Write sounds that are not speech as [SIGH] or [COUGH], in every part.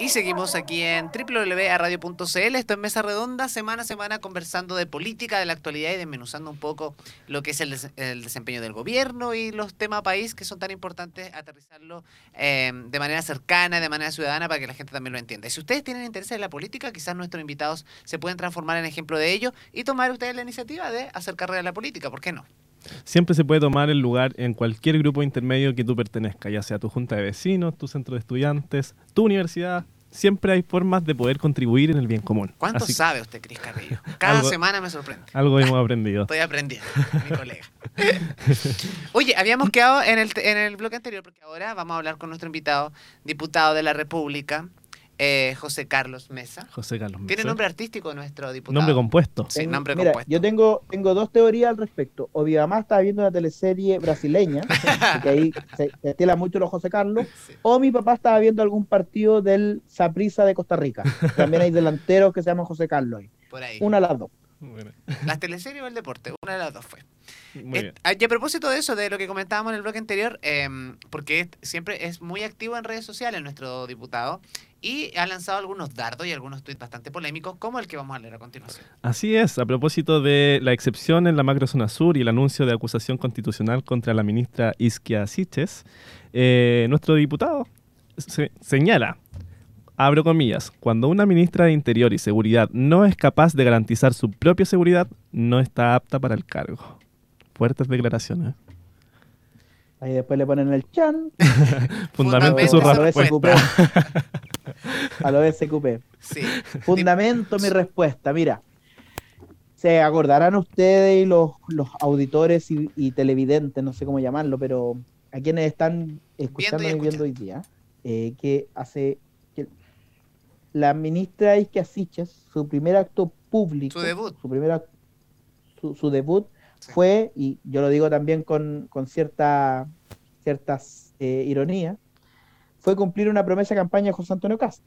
Y seguimos aquí en www.radio.cl, esto es Mesa Redonda, semana a semana conversando de política, de la actualidad y desmenuzando un poco lo que es el, el desempeño del gobierno y los temas país que son tan importantes, aterrizarlo eh, de manera cercana, de manera ciudadana, para que la gente también lo entienda. Y si ustedes tienen interés en la política, quizás nuestros invitados se pueden transformar en ejemplo de ello y tomar ustedes la iniciativa de hacer carrera en la política, ¿por qué no? Siempre se puede tomar el lugar en cualquier grupo intermedio que tú pertenezcas, ya sea tu junta de vecinos, tu centro de estudiantes, tu universidad. Siempre hay formas de poder contribuir en el bien común. ¿Cuánto Así- sabe usted, Cris Carrillo? Cada Algo- semana me sorprende. Algo hemos aprendido. Estoy aprendiendo, mi colega. [LAUGHS] Oye, habíamos quedado en el, en el bloque anterior, porque ahora vamos a hablar con nuestro invitado, diputado de la República, eh, José Carlos Mesa. José Carlos Tiene Mesa. nombre artístico nuestro diputado. Nombre compuesto. Sí, Tengo- nombre Mira, compuesto. yo tengo, tengo dos teorías al respecto. O mi mamá estaba viendo una teleserie brasileña, [LAUGHS] que ahí se, se estila mucho los José Carlos, Sí. o mi papá estaba viendo algún partido del Saprissa de Costa Rica. También hay delanteros que se llaman José Carlos. ahí. Por ahí. Una de las dos. Bueno, Las teleseries o el deporte, una de las dos fue. Muy Eh, bien. y a propósito de eso, de lo que comentábamos en el bloque anterior, em, porque es- siempre es muy activo en redes sociales nuestro diputado y ha lanzado algunos dardos y algunos tweets bastante polémicos, como el que vamos a leer a continuación. Así es, a propósito de la excepción en la macrozona sur y el anuncio de acusación constitucional contra la ministra Isquia Siches, eh, nuestro diputado se- señala, abro comillas, cuando una ministra de Interior y Seguridad no es capaz de garantizar su propia seguridad, no está apta para el cargo. Fuertes declaraciones. Ahí después le ponen el chan. [LAUGHS] Fundamento su su a lo respuesta. A lo SQP. Sí. Fundamento mi respuesta. Mira, se acordarán ustedes y los, los auditores y, y televidentes, no sé cómo llamarlo, pero a quienes están escuchando y viendo hoy día, eh, que hace que la ministra Isquia Siches, su primer acto público, Su debut. su primer ac- su, su debut. Fue, y yo lo digo también con, con cierta ciertas eh, ironía, fue cumplir una promesa de campaña de José Antonio Cast.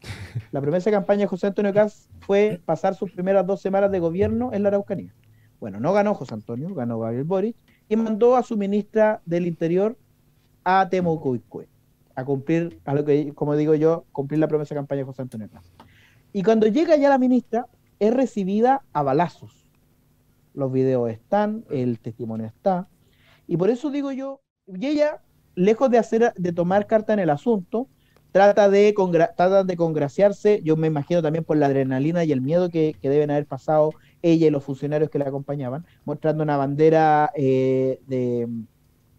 [LAUGHS] La promesa de campaña de José Antonio Cast fue pasar sus primeras dos semanas de gobierno en la Araucanía. Bueno, no ganó José Antonio, ganó Gabriel Boric y mandó a su ministra del Interior a Temucuicue a cumplir, a lo que, como digo yo, cumplir la promesa de campaña de José Antonio Cast. Y cuando llega ya la ministra, es recibida a balazos. Los videos están, el testimonio está. Y por eso digo yo, y ella, lejos de hacer, de tomar carta en el asunto, trata de, trata de congraciarse, yo me imagino también por la adrenalina y el miedo que, que deben haber pasado ella y los funcionarios que la acompañaban, mostrando una bandera eh, de,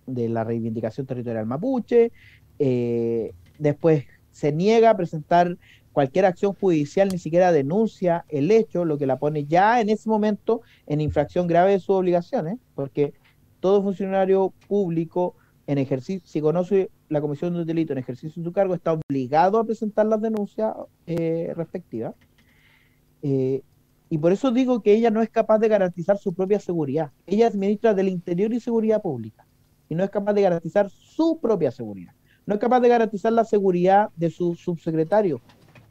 de la reivindicación territorial mapuche, eh, después se niega a presentar cualquier acción judicial, ni siquiera denuncia el hecho, lo que la pone ya en ese momento en infracción grave de sus obligaciones, porque todo funcionario público en ejercicio, si conoce la comisión de un delito en ejercicio de su cargo, está obligado a presentar las denuncias eh, respectivas. Eh, y por eso digo que ella no es capaz de garantizar su propia seguridad. Ella es ministra del Interior y Seguridad Pública y no es capaz de garantizar su propia seguridad. No es capaz de garantizar la seguridad de su subsecretario,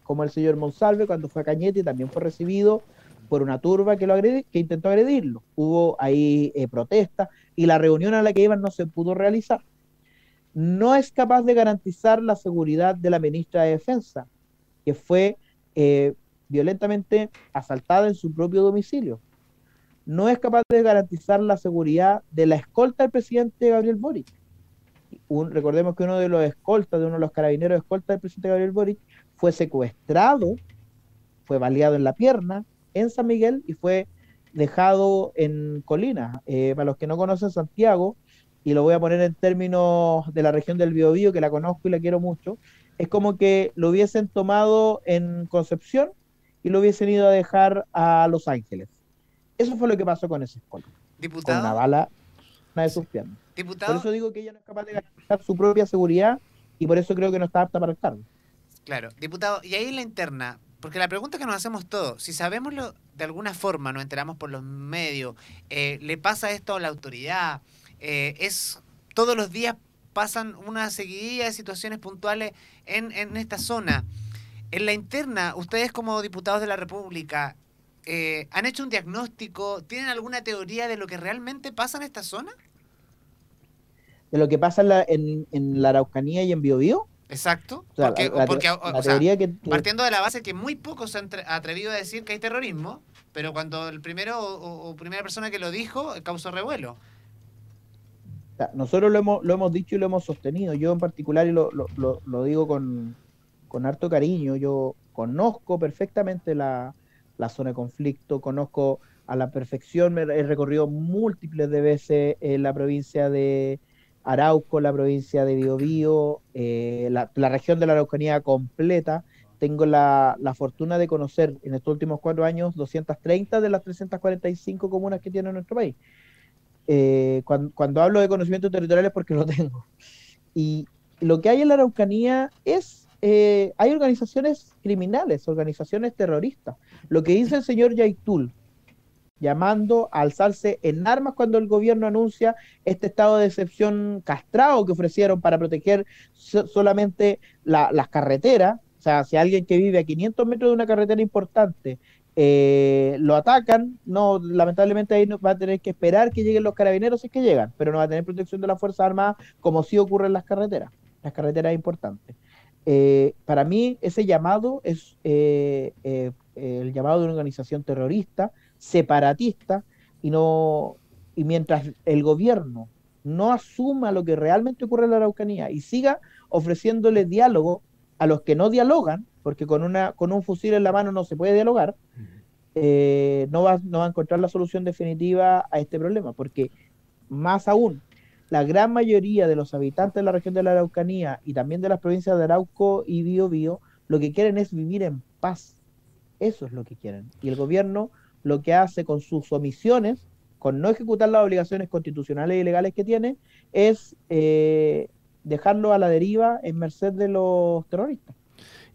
como el señor Monsalve cuando fue a Cañete también fue recibido por una turba que lo que intentó agredirlo. Hubo ahí eh, protestas y la reunión a la que iban no se pudo realizar. No es capaz de garantizar la seguridad de la ministra de Defensa, que fue eh, violentamente asaltada en su propio domicilio. No es capaz de garantizar la seguridad de la escolta del presidente Gabriel Boric. Recordemos que uno de los escoltas, de uno de los carabineros escolta del presidente Gabriel Boric, fue secuestrado, fue baleado en la pierna en San Miguel y fue dejado en Colina. Eh, para los que no conocen Santiago, y lo voy a poner en términos de la región del Biobío, que la conozco y la quiero mucho, es como que lo hubiesen tomado en Concepción y lo hubiesen ido a dejar a Los Ángeles. Eso fue lo que pasó con ese escolta, con una Diputado, bala una de sus piernas. Por diputado, eso digo que ella no es capaz de garantizar su propia seguridad y por eso creo que no está apta para el cargo. Claro, diputado, y ahí en la interna, porque la pregunta que nos hacemos todos, si sabemos lo, de alguna forma, nos enteramos por los medios, eh, le pasa esto a la autoridad, eh, es todos los días pasan una seguidilla de situaciones puntuales en, en esta zona. En la interna, ustedes como diputados de la República, eh, ¿han hecho un diagnóstico? ¿Tienen alguna teoría de lo que realmente pasa en esta zona? De lo que pasa en la, en, en la Araucanía y en Biobío, Exacto. O sea, porque, la- la- porque, la o- o sea, teoría que, que- partiendo de la base que muy pocos se han tre- atrevido a decir que hay terrorismo, pero cuando el primero o, primera persona que lo dijo eh, causó revuelo. Nosotros lo hemos, lo hemos dicho y lo hemos sostenido. Yo en particular, y lo, lo- lo- lo digo con, con harto cariño, yo conozco perfectamente la, la zona de conflicto, conozco a la perfección, me he recorrido múltiples de veces en la provincia de Arauco, la provincia de Biobío, eh, la, región de la Araucanía completa. Tengo la, la fortuna de conocer en estos últimos cuatro años 230 de las 345 comunas que tiene nuestro país eh, cuando, cuando hablo de conocimientos territoriales porque lo tengo. Y lo que hay en la Araucanía es, eh, hay organizaciones criminales, organizaciones terroristas. Lo que dice el señor Yaitul, llamando a alzarse en armas cuando el gobierno anuncia este estado de excepción castrado que ofrecieron para proteger so- solamente la- las carreteras. O sea, si alguien que vive a 500 metros de una carretera importante eh, lo atacan, no, lamentablemente ahí va a tener que esperar que lleguen los carabineros si es que llegan, pero no va a tener protección de las Fuerzas Armadas como sí ocurre en las carreteras, las carreteras importantes. Eh, para mí ese llamado es eh, eh, el llamado de una organización terrorista, separatista, y no y mientras el gobierno no asuma lo que realmente ocurre en la Araucanía y siga ofreciéndole diálogo a los que no dialogan, porque con una con un fusil en la mano no se puede dialogar, eh, no, va, no va a encontrar la solución definitiva a este problema, porque más aún, la gran mayoría de los habitantes de la región de la Araucanía y también de las provincias de Arauco y Biobío, lo que quieren es vivir en paz. Eso es lo que quieren. Y el gobierno lo que hace con sus omisiones, con no ejecutar las obligaciones constitucionales y legales que tiene, es eh, dejarlo a la deriva en merced de los terroristas.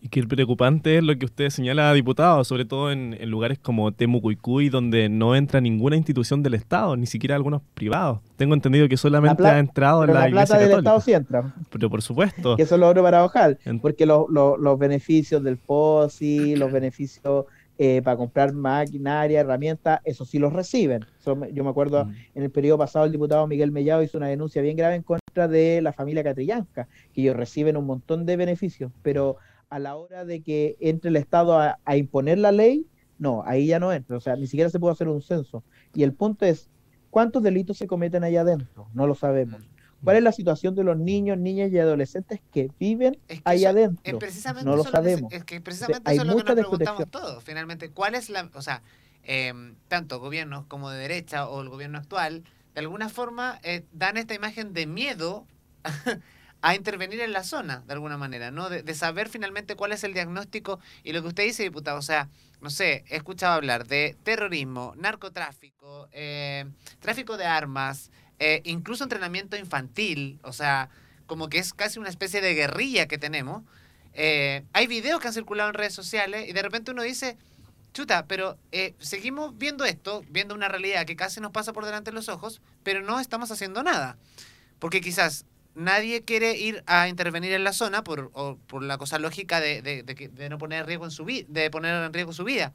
Y que preocupante es lo que usted señala, diputado, sobre todo en, en lugares como Temucuicuy, donde no entra ninguna institución del Estado, ni siquiera algunos privados. Tengo entendido que solamente ha entrado Pero la, la Iglesia plata del Católica. Estado sí entra. Pero por supuesto. [LAUGHS] que eso es lo otro paradojal, En- porque los, los, los beneficios del POSI, los beneficios eh, para comprar maquinaria, herramientas, eso sí los reciben. Eso yo me acuerdo Mm. en el periodo pasado el diputado Miguel Mellado hizo una denuncia bien grave en contra de la familia Catrillanca, que ellos reciben un montón de beneficios, pero a la hora de que entre el Estado a, a imponer la ley, no, ahí ya no entra, o sea, ni siquiera se puede hacer un censo. Y el punto es, ¿cuántos delitos se cometen allá adentro? No lo sabemos. ¿Cuál es la situación de los niños, niñas y adolescentes que viven Es que ahí eso- adentro? Es precisamente no lo sabemos. es que precisamente hay eso es lo que nos preguntamos todos. Finalmente, ¿cuál es la. O sea, em, tanto gobiernos como de derecha o el gobierno actual, de alguna forma eh, dan esta imagen de miedo [LAUGHS] a intervenir en la zona, de alguna manera, ¿no? De, de saber finalmente cuál es el diagnóstico y lo que usted dice, diputado. O sea, no sé, he escuchado hablar de terrorismo, narcotráfico, eh, tráfico de armas, eh, incluso entrenamiento infantil, o sea, como que es casi una especie de guerrilla que tenemos. Eh, hay videos que han circulado en redes sociales y de repente uno dice, chuta, pero eh, seguimos viendo esto, viendo una realidad que casi nos pasa por delante de los ojos, pero no estamos haciendo nada. Porque quizás nadie quiere ir a intervenir en la zona por, o la cosa lógica de, de- de de no poner riesgo en su vida, de poner en riesgo su vida.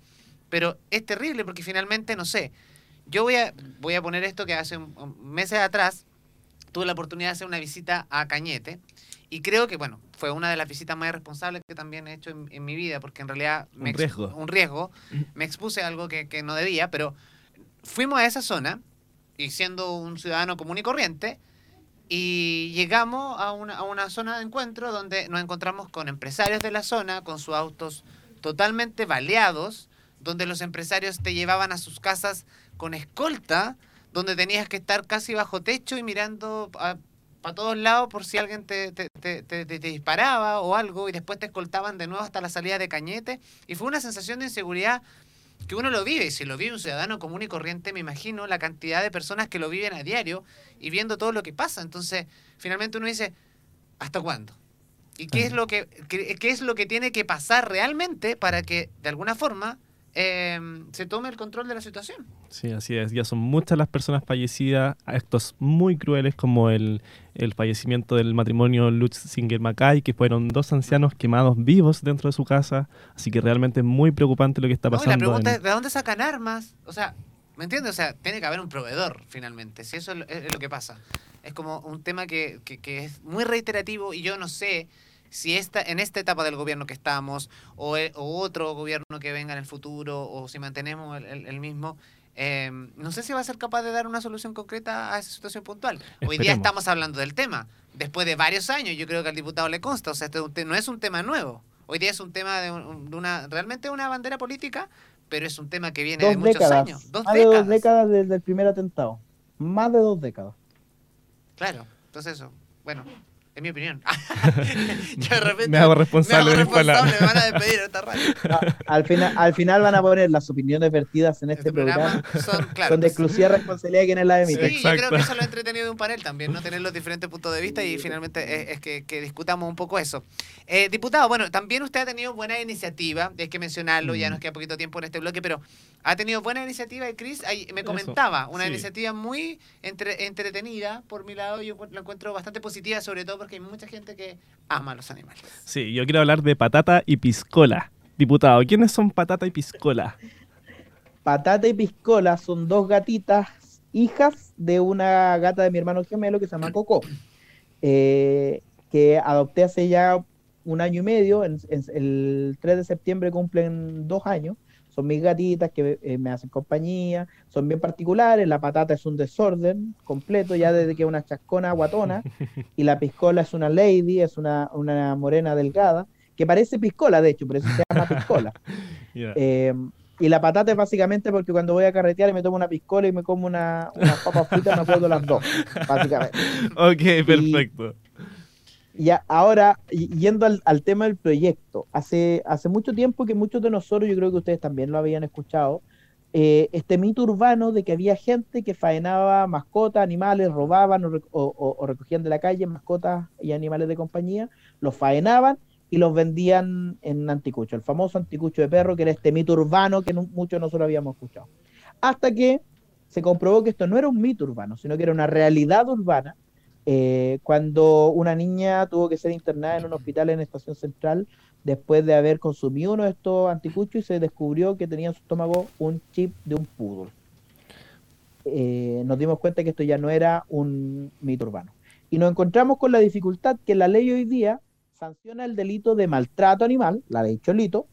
Pero es terrible porque finalmente, no sé, yo voy a, voy a poner esto que hace un- un- meses atrás tuve la oportunidad de hacer una visita a Cañete y creo que, bueno, fue una de las visitas más irresponsables que también he hecho en, en mi vida porque en realidad... Un ex- riesgo. Un riesgo. Me expuse a algo que, que no debía, pero fuimos a esa zona y siendo un ciudadano común y corriente, y llegamos a una, a una zona de encuentro donde nos encontramos con empresarios de la zona, con sus autos totalmente baleados, donde los empresarios te llevaban a sus casas con escolta, donde tenías que estar casi bajo techo y mirando para todos lados por si alguien te- te- te- te disparaba o algo, y después te escoltaban de nuevo hasta la salida de Cañete. Y fue una sensación de inseguridad que uno lo vive, y si lo vive un ciudadano común y corriente, me imagino la cantidad de personas que lo viven a diario y viendo todo lo que pasa. Entonces, finalmente uno dice, ¿hasta cuándo? ¿Y qué es lo que, qué, qué es lo que tiene que pasar realmente para que, de alguna forma, eh, se tome el control de la situación? Sí, así es. Ya son muchas las personas fallecidas, actos muy crueles como el, el fallecimiento del matrimonio Lutz Singer Mackay, que fueron dos ancianos quemados vivos dentro de su casa. Así que realmente es muy preocupante lo que está No, y pasando. la pregunta en- es, ¿de dónde sacan armas? O sea, ¿me entiendes? O sea, tiene que haber un proveedor, finalmente. Si eso es lo, es lo que pasa. Es como un tema que, que- que es muy reiterativo y yo no sé si esta, en esta etapa del gobierno que estamos, o, e- o otro gobierno que venga en el futuro, o si mantenemos el, el- el mismo, eh, no sé si va a ser capaz de dar una solución concreta a esa situación puntual. Hoy día estamos hablando del tema. Después de varios años, yo creo que al diputado le consta. O sea, este no es un tema nuevo. Hoy día es un tema de, un- de una, realmente una bandera política, pero es un tema que viene de muchos décadas. años. Dos más décadas. de dos décadas desde el primer atentado. Más de dos décadas. Claro, entonces eso. Bueno, es mi opinión. [LAUGHS] Yo de repente Me hago responsable me de hago responsable, me van a despedir esta radio. No, [LAUGHS] al, final, al final van a poner las opiniones vertidas en este, Este programa programa. son, [LAUGHS] claro, Son de pues, exclusiva responsabilidad de quienes la Sí, emiten. yo creo que eso es lo entretenido de un panel también, ¿no? Tener los diferentes puntos de vista y finalmente es, es que, que discutamos un poco eso. Eh, diputado, bueno, también usted ha tenido buena iniciativa, hay que mencionarlo, ya Mm. nos queda poquito tiempo en este bloque, pero ha tenido buena iniciativa y Chris ahí me Eso, comentaba, una sí. iniciativa muy entre- entretenida por mi lado, yo la encuentro bastante positiva, sobre todo porque hay mucha gente que ama a los animales. Sí, yo quiero hablar de patata y piscola. Diputado, ¿quiénes son patata y piscola? Patata y Piscola son dos gatitas, hijas de una gata de mi hermano gemelo que se llama Coco, eh, que adopté hace ya un año y medio, en- en- el 3 de septiembre cumplen dos años, son mis gatitas que eh, me hacen compañía, son bien particulares, la patata es un desorden completo, ya desde que es una chascona guatona, [LAUGHS] y la piscola es una lady, es una, una morena delgada, que parece piscola de hecho, por eso se llama piscola. [LAUGHS] Eh, y la patata es básicamente porque cuando voy a carretear y me tomo una piscola y me como una, unas papas fritas, me acuerdo las dos, básicamente. [LAUGHS] Ok, perfecto. Y a- ahora, y- yendo al, tema del proyecto, hace, hace mucho tiempo que muchos de nosotros, yo creo que ustedes también lo habían escuchado, eh, este mito urbano de que había gente que faenaba mascotas, animales, robaban o, o- o- recogían de la calle mascotas y animales de compañía, los faenaban y los vendían en anticucho, el famoso anticucho de perro, que era este mito urbano que muchos de nosotros habíamos escuchado. Hasta que se comprobó que esto no era un mito urbano, sino que era una realidad urbana eh, cuando una niña tuvo que ser internada en un hospital en Estación Central después de haber consumido uno de estos anticuchos y se descubrió que tenía en su estómago un chip de un poodle. Eh, nos dimos cuenta que esto ya no era un mito urbano. Y nos encontramos con la dificultad que la ley hoy día sanciona el delito de maltrato animal, la ley Cholito,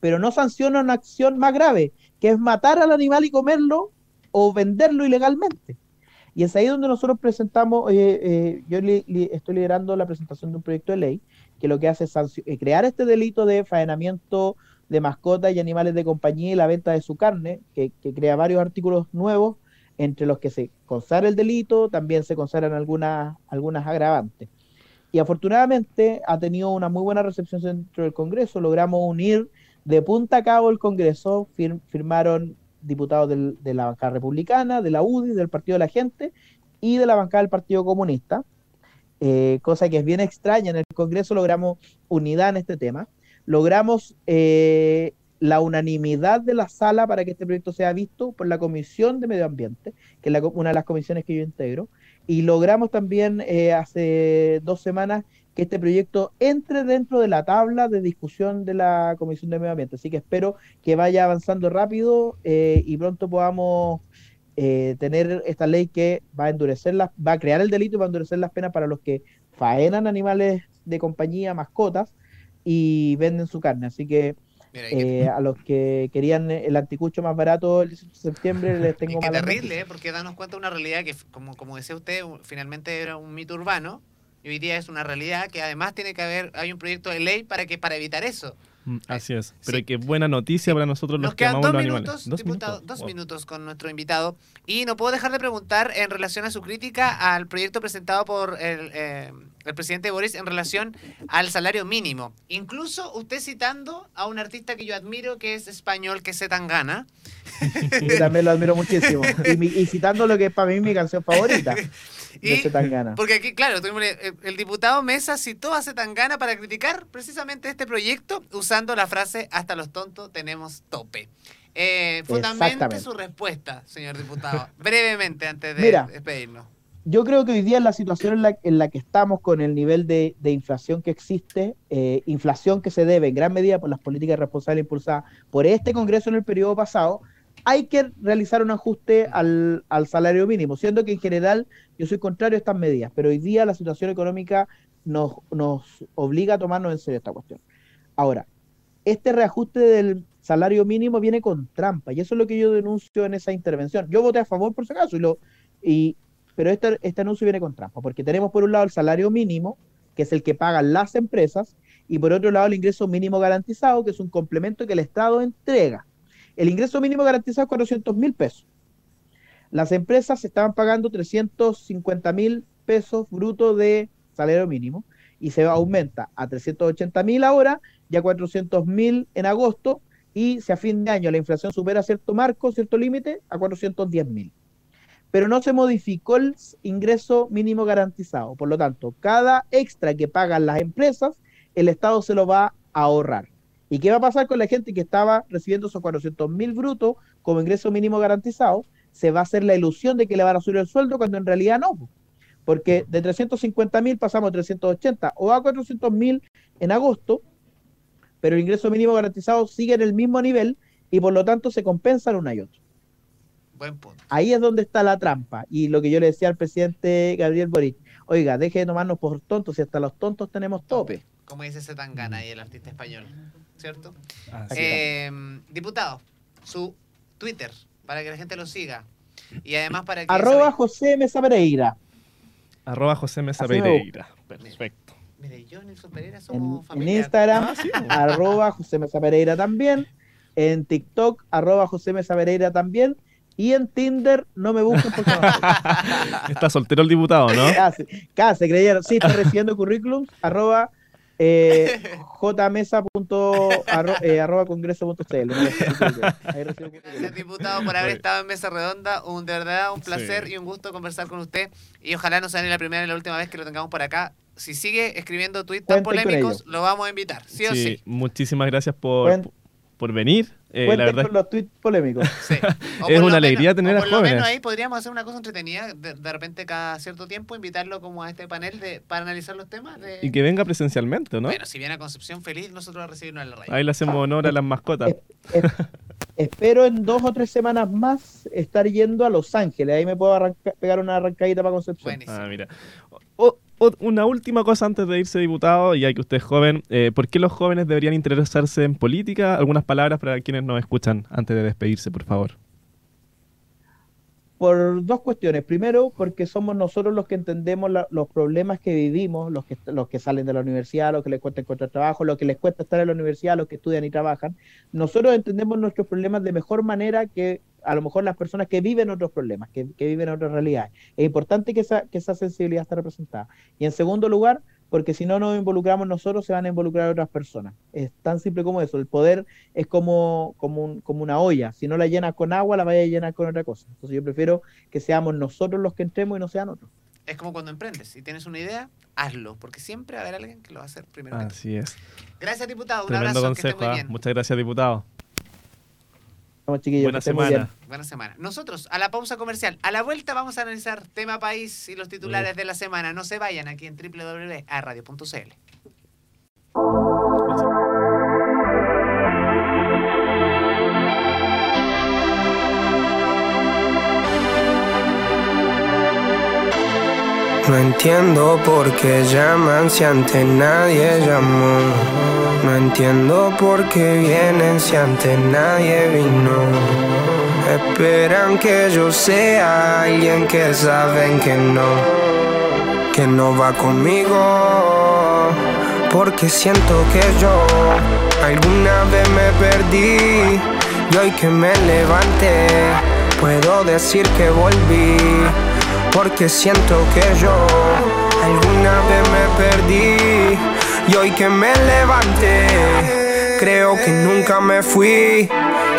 pero no sanciona una acción más grave, que es matar al animal y comerlo o venderlo ilegalmente. Y es ahí donde nosotros presentamos, eh, eh, yo li- li- estoy liderando la presentación de un proyecto de ley que lo que hace es eh, crear este delito de faenamiento de mascotas y animales de compañía y la venta de su carne, que, crea varios artículos nuevos, entre los que se consagra el delito, también se consagran algunas, algunas agravantes. Y afortunadamente ha tenido una muy buena recepción dentro del Congreso, logramos unir de punta a cabo el Congreso, fir- firmaron diputados de la bancada republicana, de la UDI, del Partido de la Gente y de la bancada del Partido Comunista, eh, cosa que es bien extraña. En el Congreso logramos unidad en este tema, logramos eh, la unanimidad de la sala para que este proyecto sea visto por la Comisión de Medio Ambiente, que es una de las comisiones que yo integro, y logramos también eh, hace dos semanas que este proyecto entre dentro de la tabla de discusión de la Comisión de Medio Ambiente. Así que espero que vaya avanzando rápido eh, y pronto podamos eh, tener esta ley que va a endurecer las, va a crear el delito y va a endurecer las penas para los que faenan animales de compañía, mascotas, y venden su carne. Así que eh, a los que querían el anticucho más barato el 18 de septiembre [LAUGHS] les tengo malas terrible. ¿eh? porque danos cuenta de una realidad que, como, como decía usted, finalmente era un mito urbano. Y hoy día es una realidad que además tiene que haber, hay un proyecto de ley para que para evitar eso. Mm, Así es. Sí. Pero qué buena noticia para nosotros los Nos que quedan amamos dos los minutos, animales. diputado, dos Wow. minutos con nuestro invitado. Y no puedo dejar de preguntar en relación a su crítica al proyecto presentado por el, eh, el presidente Boris en relación al salario mínimo. Incluso usted citando a un artista que yo admiro, que es español, que es Zetangana. [LAUGHS] Yo también lo admiro muchísimo. Y, mi- y citando lo que es para mí mi canción favorita [LAUGHS] Y, porque aquí, claro, tuvimos el, diputado Mesa citó a Zetangana para criticar precisamente este proyecto usando la frase hasta los tontos tenemos tope. Eh, fundamente su respuesta, señor diputado. Brevemente, antes de Mira. despedirnos. Yo creo que hoy día en la situación en la, en la que estamos con el nivel de, de inflación que existe, eh, inflación que se debe en gran medida por las políticas responsables impulsadas por este Congreso en el periodo pasado, hay que realizar un ajuste al, al salario mínimo, siendo que en general yo soy contrario a estas medidas, pero hoy día la situación económica nos, nos obliga a tomarnos en serio esta cuestión. Ahora, este reajuste del salario mínimo viene con trampa, y eso es lo que yo denuncio en esa intervención. Yo voté a favor por si acaso, y lo, y, pero este, este anuncio viene con trampa, porque tenemos por un lado el salario mínimo, que es el que pagan las empresas, y por otro lado el ingreso mínimo garantizado, que es un complemento que el Estado entrega. El ingreso mínimo garantizado es 400 mil pesos. Las empresas estaban pagando 350 mil pesos brutos de salario mínimo y se aumenta a 380 mil ahora y a 400 mil en agosto y si a fin de año la inflación supera cierto marco, cierto límite, a 410 mil. Pero no se modificó el ingreso mínimo garantizado. Por lo tanto, cada extra que pagan las empresas, el Estado se lo va a ahorrar. ¿Y qué va a pasar con la gente que estaba recibiendo esos 400 mil brutos como ingreso mínimo garantizado? Se va a hacer la ilusión de que le van a subir el sueldo cuando en realidad no. Porque de 350 mil pasamos a 380 o a 400 mil en agosto, pero el ingreso mínimo garantizado sigue en el mismo nivel y por lo tanto se compensan una y otro. Buen punto. Ahí es donde está la trampa. Y lo que yo le decía al presidente Gabriel Boric, oiga, deje de tomarnos por tontos, si hasta los tontos tenemos tope. Como dice ese Tangana ahí, el artista español. ¿Cierto? Eh, diputado, su Twitter, para que la gente lo siga. Y además para que... Arroba José Mesa Pereira. Arroba José Mesa Pereira. Perfecto. Mire, yo y Nelson Pereira En, somos en familia. Instagram, Ah, sí, arroba José Mesa Pereira también. En TikTok, arroba José Mesa Pereira también. Y en Tinder, no me busquen porque [LAUGHS] no. Está soltero el diputado, ¿no? [LAUGHS] Casi, casi, creyeron. Sí, está recibiendo currículums, arroba eh, jmesa punto arro- eh, arroba congreso punto cl. Ahí recibo Gracias, diputado, por haber estado en Mesa Redonda. Un, de verdad, un placer Sí. y un gusto conversar con usted. Y ojalá no sea ni la primera ni la última vez que lo tengamos por acá. Si sigue escribiendo tweets tan polémicos, lo vamos a invitar, sí o sí. Muchísimas gracias por, por venir. Eh, la Cuenten verdad con los tweets polémicos. [LAUGHS] Sí. [LAUGHS] Es por una alegría menos- tener a por lo menos jóvenes. ahí podríamos hacer una cosa entretenida, de, de repente cada cierto tiempo invitarlo como a este panel de, para analizar los temas. De... Y que venga presencialmente, ¿no? Bueno, si viene a Concepción feliz, nosotros recibirnos en la radio. Ahí le hacemos honor a las mascotas. Es- Espero en dos o tres semanas más estar yendo a Los Ángeles. Ahí me puedo arranca- pegar una arrancadita para Concepción. Buenísimo. Ah, mira. Una última cosa antes de irse, diputado, ya que usted es joven. eh, ¿Por qué los jóvenes deberían interesarse en política? Algunas palabras para quienes nos escuchan antes de despedirse, por favor. Por dos cuestiones. Primero, porque somos nosotros los que entendemos los problemas que vivimos, los que, los que salen de la universidad, los que les cuesta encontrar trabajo, los que les cuesta estar en la universidad, los que estudian y trabajan. Nosotros entendemos nuestros problemas de mejor manera que a lo mejor las personas que viven otros problemas, que, que viven otras realidades. Es importante que esa, que esa sensibilidad esté representada. Y en segundo lugar, porque si no nos involucramos nosotros, se van a involucrar otras personas. Es tan simple como eso. El poder es como, como, un- como una olla. Si no la llenas con agua, la vaya a llenar con otra cosa. Entonces yo prefiero que seamos nosotros los que entremos y no sean otros. Es como cuando emprendes. Si tienes una idea, hazlo. Porque siempre va a haber alguien que lo va a hacer primero que tú. Así es. Gracias, diputado. Un Tremendo abrazo. Que esté consejo. muy ¿ah? bien. Muchas gracias, diputado. Vamos, chiquillos. Buena semana. Nosotros, a la pausa comercial. A la vuelta vamos a analizar tema país y los titulares de la semana. No se vayan aquí en www.radio.cl. No entiendo por qué llaman si antes nadie llamó. No entiendo por qué vienen si antes nadie vino. Esperan que yo sea alguien que saben que no, que no va conmigo. Porque siento que yo alguna vez me perdí y hoy que me levanté puedo decir que volví. Porque siento que yo alguna vez me perdí y hoy que me levanté creo que nunca me fui.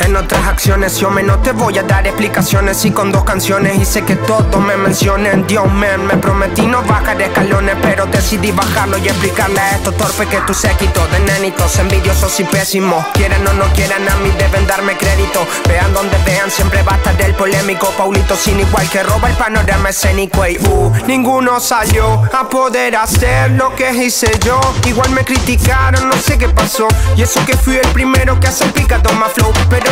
En otras acciones yo me no te voy a dar explicaciones. Y con dos canciones hice que todos me mencionen. Dios man, me prometí no bajar escalones pero decidí bajarlo y explicarle a estos torpes que tú séquito de nenitos envidiosos y pésimos. Quieren o no quieran a mí deben darme crédito. Vean donde vean siempre va a estar el polémico. Paulito sin igual que roba el panorama escénico. Y uh, ninguno salió a poder hacer lo que hice yo. Igual me criticaron, no sé qué pasó. Y eso que fui el primero que hace picado más flow. Pero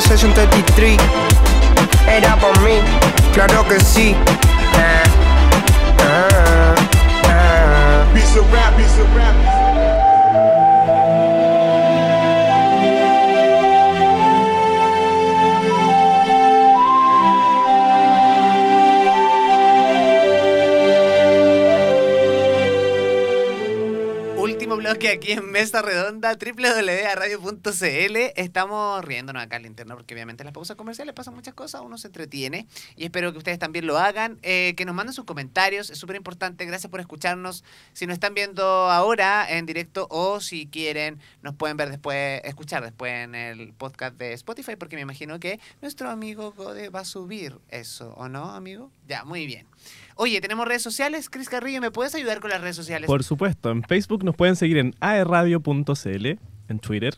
Session 33. Era por mí, claro que sí. Ah, ah, ah. Rap, piece of rap. Bloque aquí en Mesa Redonda, www.radio.cl. Estamos riéndonos acá al interno porque obviamente en las pausas comerciales pasan muchas cosas, uno se entretiene y espero que ustedes también lo hagan, eh, que nos manden sus comentarios, es súper importante, gracias por escucharnos. Si nos están viendo ahora en directo o si quieren, nos pueden ver después, escuchar después en el podcast de Spotify porque me imagino que nuestro amigo Gode va a subir eso, ¿o no, amigo? Ya, muy bien. Oye, tenemos redes sociales. Cris Carrillo, ¿me puedes ayudar con las redes sociales? Por supuesto, en Facebook nos pueden seguir en aerradio.cl, en Twitter,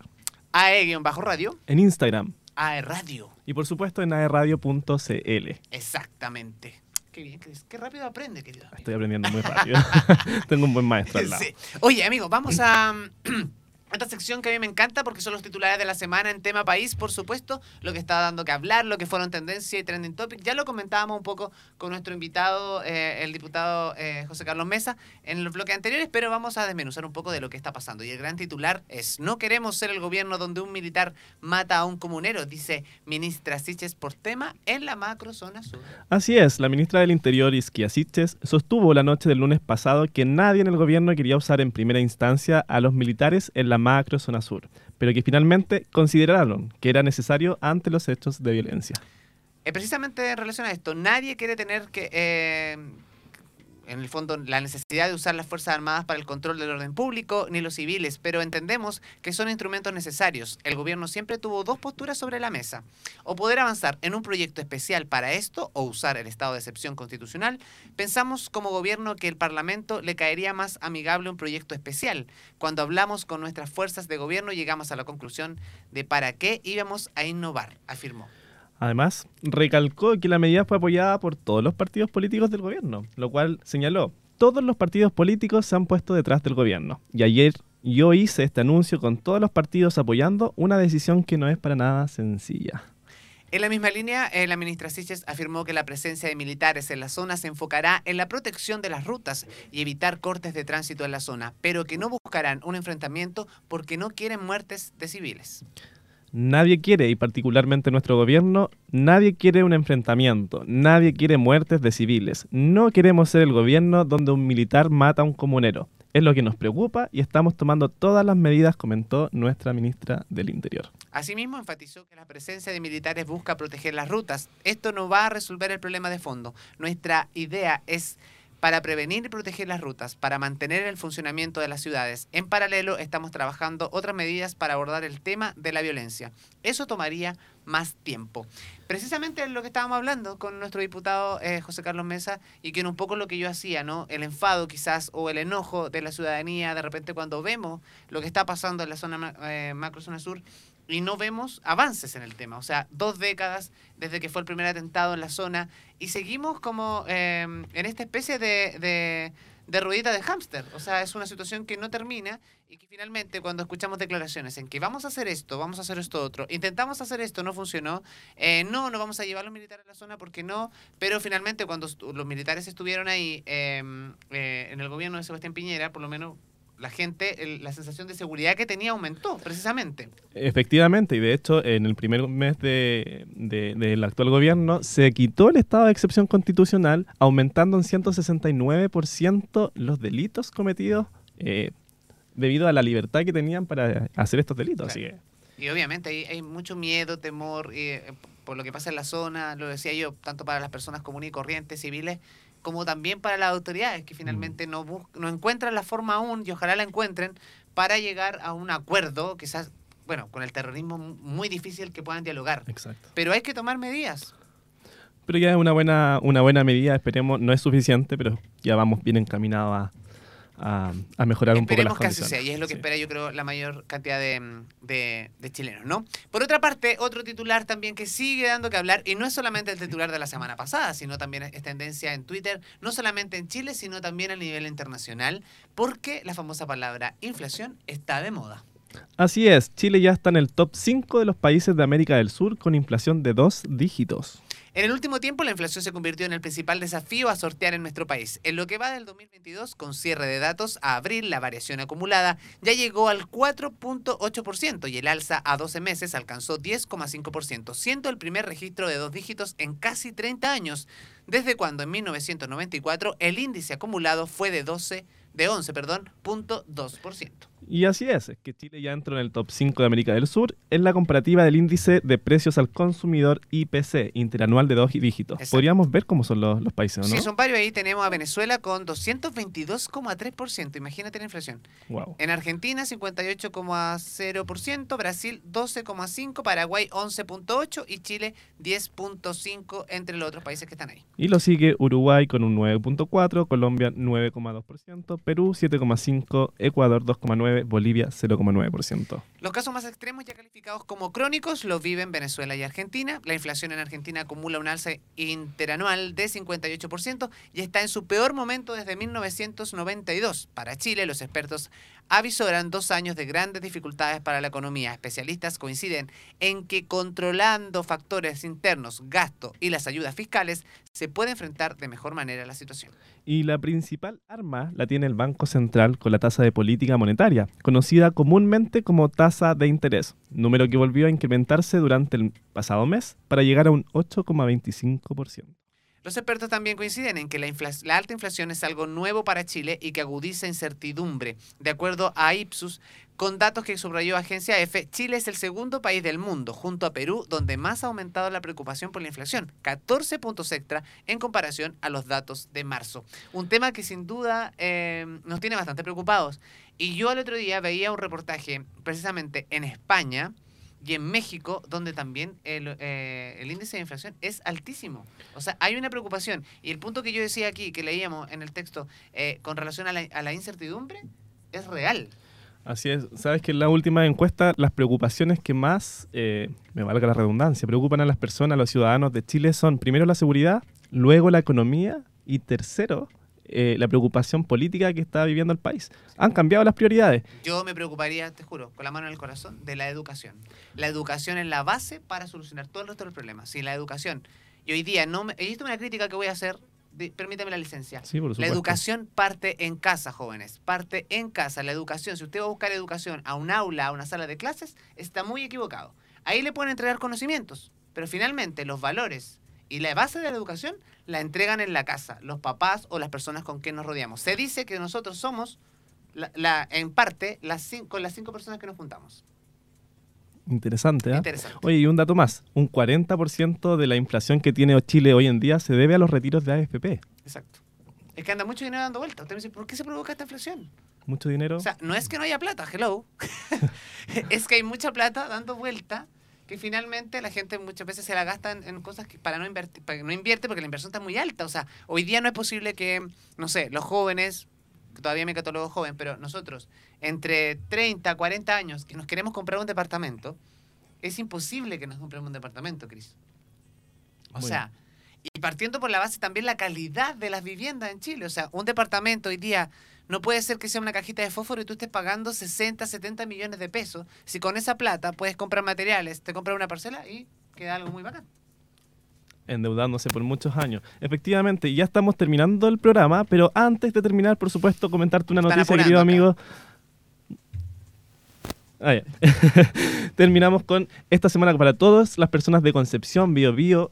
AE-radio, en Instagram AE Radio. y por supuesto en aerradio.cl. Exactamente. Qué bien, Cris. Qué rápido aprende, querido. amigo. Estoy aprendiendo muy rápido. [LAUGHS] Tengo un buen maestro al lado. Sí. Oye, amigo, vamos a esta sección que a mí me encanta porque son los titulares de la semana en tema país, por supuesto, lo que está dando que hablar, lo que fueron tendencia y trending topic. Ya lo comentábamos un poco con nuestro invitado, eh, el diputado eh, José Carlos Mesa, en los bloques anteriores, pero vamos a desmenuzar un poco de lo que está pasando. Y el gran titular es, no queremos ser el gobierno donde un militar mata a un comunero, dice ministra Siches por tema en la macro zona sur. Así es, la ministra del Interior, Isquia Siches, sostuvo la noche del lunes pasado que nadie en el gobierno quería usar en primera instancia a los militares en la macro zona sur, pero que finalmente consideraron que era necesario ante los hechos de violencia. Eh, precisamente en relación a esto, nadie quiere tener que, eh, en el fondo, la necesidad de usar las Fuerzas Armadas para el control del orden público, ni los civiles, pero entendemos que son instrumentos necesarios. El gobierno siempre tuvo dos posturas sobre la mesa. O poder avanzar en un proyecto especial para esto, o usar el estado de excepción constitucional. Pensamos como gobierno que el Parlamento le caería más amigable un proyecto especial. Cuando hablamos con nuestras fuerzas de gobierno llegamos a la conclusión de para qué íbamos a innovar, afirmó. Además, recalcó que la medida fue apoyada por todos los partidos políticos del gobierno, lo cual señaló, todos los partidos políticos se han puesto detrás del gobierno. Y ayer yo hice este anuncio con todos los partidos apoyando una decisión que no es para nada sencilla. En la misma línea, eh, la ministra Siches afirmó que la presencia de militares en la zona se enfocará en la protección de las rutas y evitar cortes de tránsito en la zona, pero que no buscarán un enfrentamiento porque no quieren muertes de civiles. Nadie quiere, y particularmente nuestro gobierno, nadie quiere un enfrentamiento, nadie quiere muertes de civiles. No queremos ser el gobierno donde un militar mata a un comunero. Es lo que nos preocupa y estamos tomando todas las medidas, comentó nuestra ministra del Interior. Asimismo, enfatizó que la presencia de militares busca proteger las rutas. Esto no va a resolver el problema de fondo. Nuestra idea es para prevenir y proteger las rutas, para mantener el funcionamiento de las ciudades. En paralelo, estamos trabajando otras medidas para abordar el tema de la violencia. Eso tomaría más tiempo. Precisamente es lo que estábamos hablando con nuestro diputado eh, José Carlos Mesa y que era un poco lo que yo hacía, ¿no? El enfado quizás o el enojo de la ciudadanía de repente cuando vemos lo que está pasando en la zona eh, macro zona sur y no vemos avances en el tema. O sea, dos décadas desde que fue el primer atentado en la zona y seguimos como eh, en esta especie de, de, de ruedita de hámster. O sea, es una situación que no termina y que finalmente cuando escuchamos declaraciones en que vamos a hacer esto, vamos a hacer esto otro, intentamos hacer esto, no funcionó, eh, no, no vamos a llevar a los militares a la zona porque no, pero finalmente cuando los militares estuvieron ahí eh, eh, en el gobierno de Sebastián Piñera, por lo menos la gente, el- la sensación de seguridad que tenía aumentó, precisamente. Efectivamente, y de hecho, en el primer mes de- de- del actual gobierno se quitó el estado de excepción constitucional, aumentando en 169% los delitos cometidos eh, debido a la libertad que tenían para hacer estos delitos. Así que, Y obviamente hay, hay mucho miedo, temor eh, por lo que pasa en la zona, lo decía yo, tanto para las personas comunes y corrientes, civiles, como también para las autoridades, que finalmente no, bus- no encuentran la forma aún, y ojalá la encuentren, para llegar a un acuerdo, quizás, bueno, con el terrorismo mu- muy difícil que puedan dialogar. exacto. Pero hay que tomar medidas. Pero ya es una buena, una buena medida, esperemos, no es suficiente, pero ya vamos bien encaminados a, a- a mejorar un poco las Esperemos que así sea, y es lo que Sí. espera yo creo la mayor cantidad de, de- de chilenos, ¿no? Por otra parte, otro titular también que sigue dando que hablar, y no es solamente el titular de la semana pasada, sino también es tendencia en Twitter, no solamente en Chile, sino también a nivel internacional, porque la famosa palabra inflación está de moda. Así es, Chile ya está en el top 5 de los países de América del Sur con inflación de dos dígitos. En el último tiempo, la inflación se convirtió en el principal desafío a sortear en nuestro país. En lo que va del 2022, con cierre de datos a abril, la variación acumulada ya llegó al 4.8% y el alza a 12 meses alcanzó 10,5%, siendo el primer registro de dos dígitos en casi 30 años, desde cuando en 1994 el índice acumulado fue de 12 de 11, perdón, punto 2%. Y así es, es que Chile ya entró en el top 5 de América del Sur en la comparativa del índice de precios al consumidor IPC, interanual de dos dígitos. Exacto. Podríamos ver cómo son los, los países, ¿o ¿no? Sí, son varios ahí. Tenemos a Venezuela con 222,3%. Imagínate la inflación. Wow. En Argentina 58,0%, Brasil 12,5%, Paraguay 11,8% y Chile 10,5% entre los otros países que están ahí. Y lo sigue Uruguay con un 9.4, Colombia 9,2%, Perú 7,5%, Ecuador 2,9%, Bolivia 0,9%. Los casos más extremos ya calificados como crónicos los viven Venezuela y Argentina. La inflación en Argentina acumula un alza interanual de 58% y está en su peor momento desde 1992. Para Chile, los expertos avisoran dos años de grandes dificultades para la economía. Especialistas coinciden en que controlando factores internos, gasto y las ayudas fiscales, se puede enfrentar de mejor manera la situación. Y la principal arma la tiene el Banco Central con la tasa de política monetaria, conocida comúnmente como tasa de interés, número que volvió a incrementarse durante el pasado mes para llegar a un 8,25%. Los expertos también coinciden en que la, la alta inflación es algo nuevo para Chile y que agudiza incertidumbre. De acuerdo a Ipsus, con datos que subrayó Agencia F, Chile es el segundo país del mundo, junto a Perú, donde más ha aumentado la preocupación por la inflación, 14 puntos extra en comparación a los datos de marzo. Un tema que sin duda eh, nos tiene bastante preocupados. Y yo el otro día veía un reportaje precisamente en España y en México, donde también el, eh, el índice de inflación es altísimo. O sea, hay una preocupación. Y el punto que yo decía aquí, que leíamos en el texto, eh, con relación a la, a la incertidumbre, es real. Así es, sabes que en la última encuesta las preocupaciones que más, eh, me valga la redundancia, preocupan a las personas, a los ciudadanos de Chile son primero la seguridad, luego la economía y tercero eh, la preocupación política que está viviendo el país. Han cambiado las prioridades. Yo me preocuparía, te juro, con la mano en el corazón, de la educación. La educación es la base para solucionar todo el resto de los problemas. Sin la educación, y hoy día, no me, y esto es una crítica que voy a hacer, de- permítame la licencia. Sí, por La educación parte en casa, jóvenes. Parte en casa. La educación, si usted va a buscar educación a un aula, a una sala de clases, está muy equivocado. ahí le pueden entregar conocimientos, pero finalmente los valores y la base de la educación la entregan en la casa, los papás o las personas con quien nos rodeamos. Se dice que nosotros somos, la, la- en parte, las cin- con las cinco personas que nos juntamos. Interesante, ¿ah? Interesante. Oye, y un dato más. Un 40% de la inflación que tiene Chile hoy en día se debe a los retiros de AFP. Exacto. Es que anda mucho dinero dando vuelta. Usted me dice, ¿por qué se provoca esta inflación? Mucho dinero. O sea, no es que no haya plata, hello. [LAUGHS] es que hay mucha plata dando vuelta que finalmente la gente muchas veces se la gasta en, en cosas que para no invertir, para que no invierte porque la inversión está muy alta. O sea, hoy día no es posible que, no sé, los jóvenes, que todavía me catalogo joven, pero nosotros, entre 30, 40 años, que nos queremos comprar un departamento, es imposible que nos compremos un departamento, Cris. O Muy sea, y partiendo por la base también la calidad de las viviendas en Chile. O sea, un departamento hoy día no puede ser que sea una cajita de fósforo y tú estés pagando 60, 70 millones de pesos. Si con esa plata puedes comprar materiales, te compras una parcela y queda algo muy bacán. endeudándose por muchos años. Efectivamente, ya estamos terminando el programa, pero antes de terminar, por supuesto, comentarte una Están noticia, querido amigo. Ah. [LAUGHS] Terminamos con esta semana para todas las personas de Concepción, Bio Bio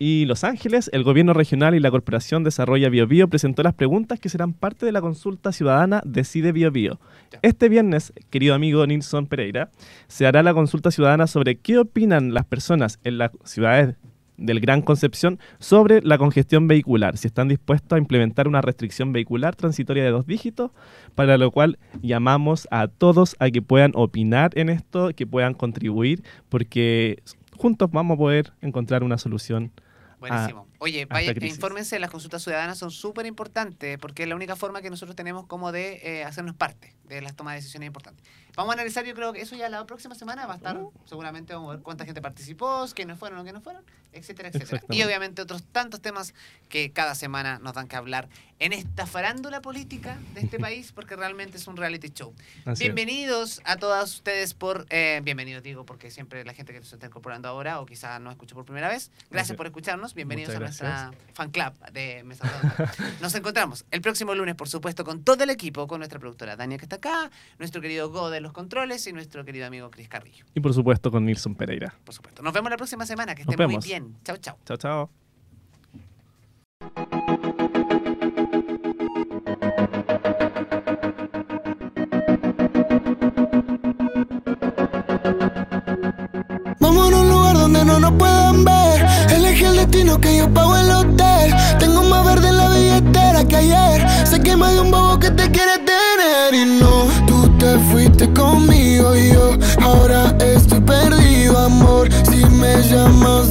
y Los Ángeles. El gobierno regional y la corporación Desarrolla Bio Bio presentó las preguntas que serán parte de la consulta ciudadana Decide Bio Bio. Este viernes, querido amigo Nilson Pereira, se hará la consulta ciudadana sobre qué opinan las personas en las ciudades del Gran Concepción sobre la congestión vehicular, si están dispuestos a implementar una restricción vehicular transitoria de dos dígitos, para lo cual llamamos a todos a que puedan opinar en esto, que puedan contribuir, porque juntos vamos a poder encontrar una solución. Buenísimo. Oye, vaya, infórmense, las consultas ciudadanas son súper importantes porque es la única forma que nosotros tenemos como de eh, hacernos parte de las tomas de decisiones importantes. Vamos a analizar, yo creo que eso ya la próxima semana va a estar, Uh. seguramente vamos a ver cuánta gente participó, quiénes fueron o quiénes no fueron, etcétera, etcétera. Y obviamente otros tantos temas que cada semana nos dan que hablar en esta farándula política de este [LAUGHS] país porque realmente es un reality show. Así es. Bienvenidos a todas ustedes por... eh, bienvenidos digo porque siempre la gente que se está incorporando ahora o quizá no escuchó por primera vez. Gracias Gracias. por escucharnos. Bienvenidos a nuestra fan club de Mesa Redonda. [LAUGHS] Nos encontramos el próximo lunes, por supuesto, con todo el equipo, con nuestra productora Dania que está acá, nuestro querido Go de los controles y nuestro querido amigo Cris Carrillo, Y por supuesto con Nilson Pereira. por supuesto. Nos vemos la próxima semana. Que estén muy bien. Chao, chao. Chao, chao. Vamos a un lugar donde no nos puedan ver. Elegí el destino que yo pago el hotel. Tengo más verde en la billetera que ayer. Sé que más de un bobo que te quiere tener. Y no, tú te fuiste conmigo y yo ahora estoy perdido, amor. Si me llamas,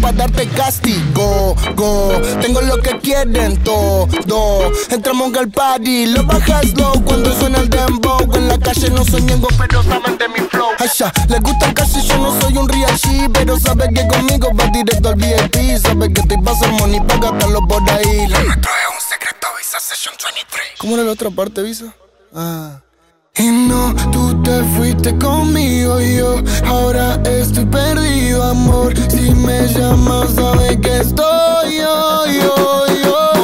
para darte castigo. Go, tengo lo que quieren todo. Entramos al party, lo bajas low cuando suena el dembow. En la calle no soy ñengo, pero saben de mi flow. Asha, les gusta el y yo no soy un real G, pero sabe que conmigo va directo al VIP. Sabe que estoy pasando money para gastarlo por ahí. Lo nuestro es un secreto, Visa Session 23. ¿Cómo era la otra parte, Visa? Ah. Y no, tú te fuiste conmigo y yo ahora estoy perdido, amor. Si me llamas, sabes que estoy yo, yo, yo.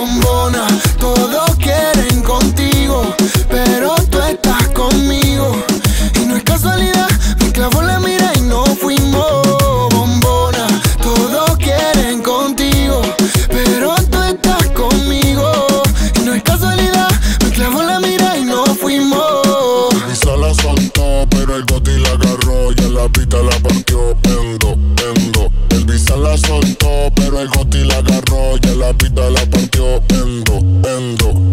Esta la soltó, pero el goti la agarró. y Ya la pita la partió. Endo, endo,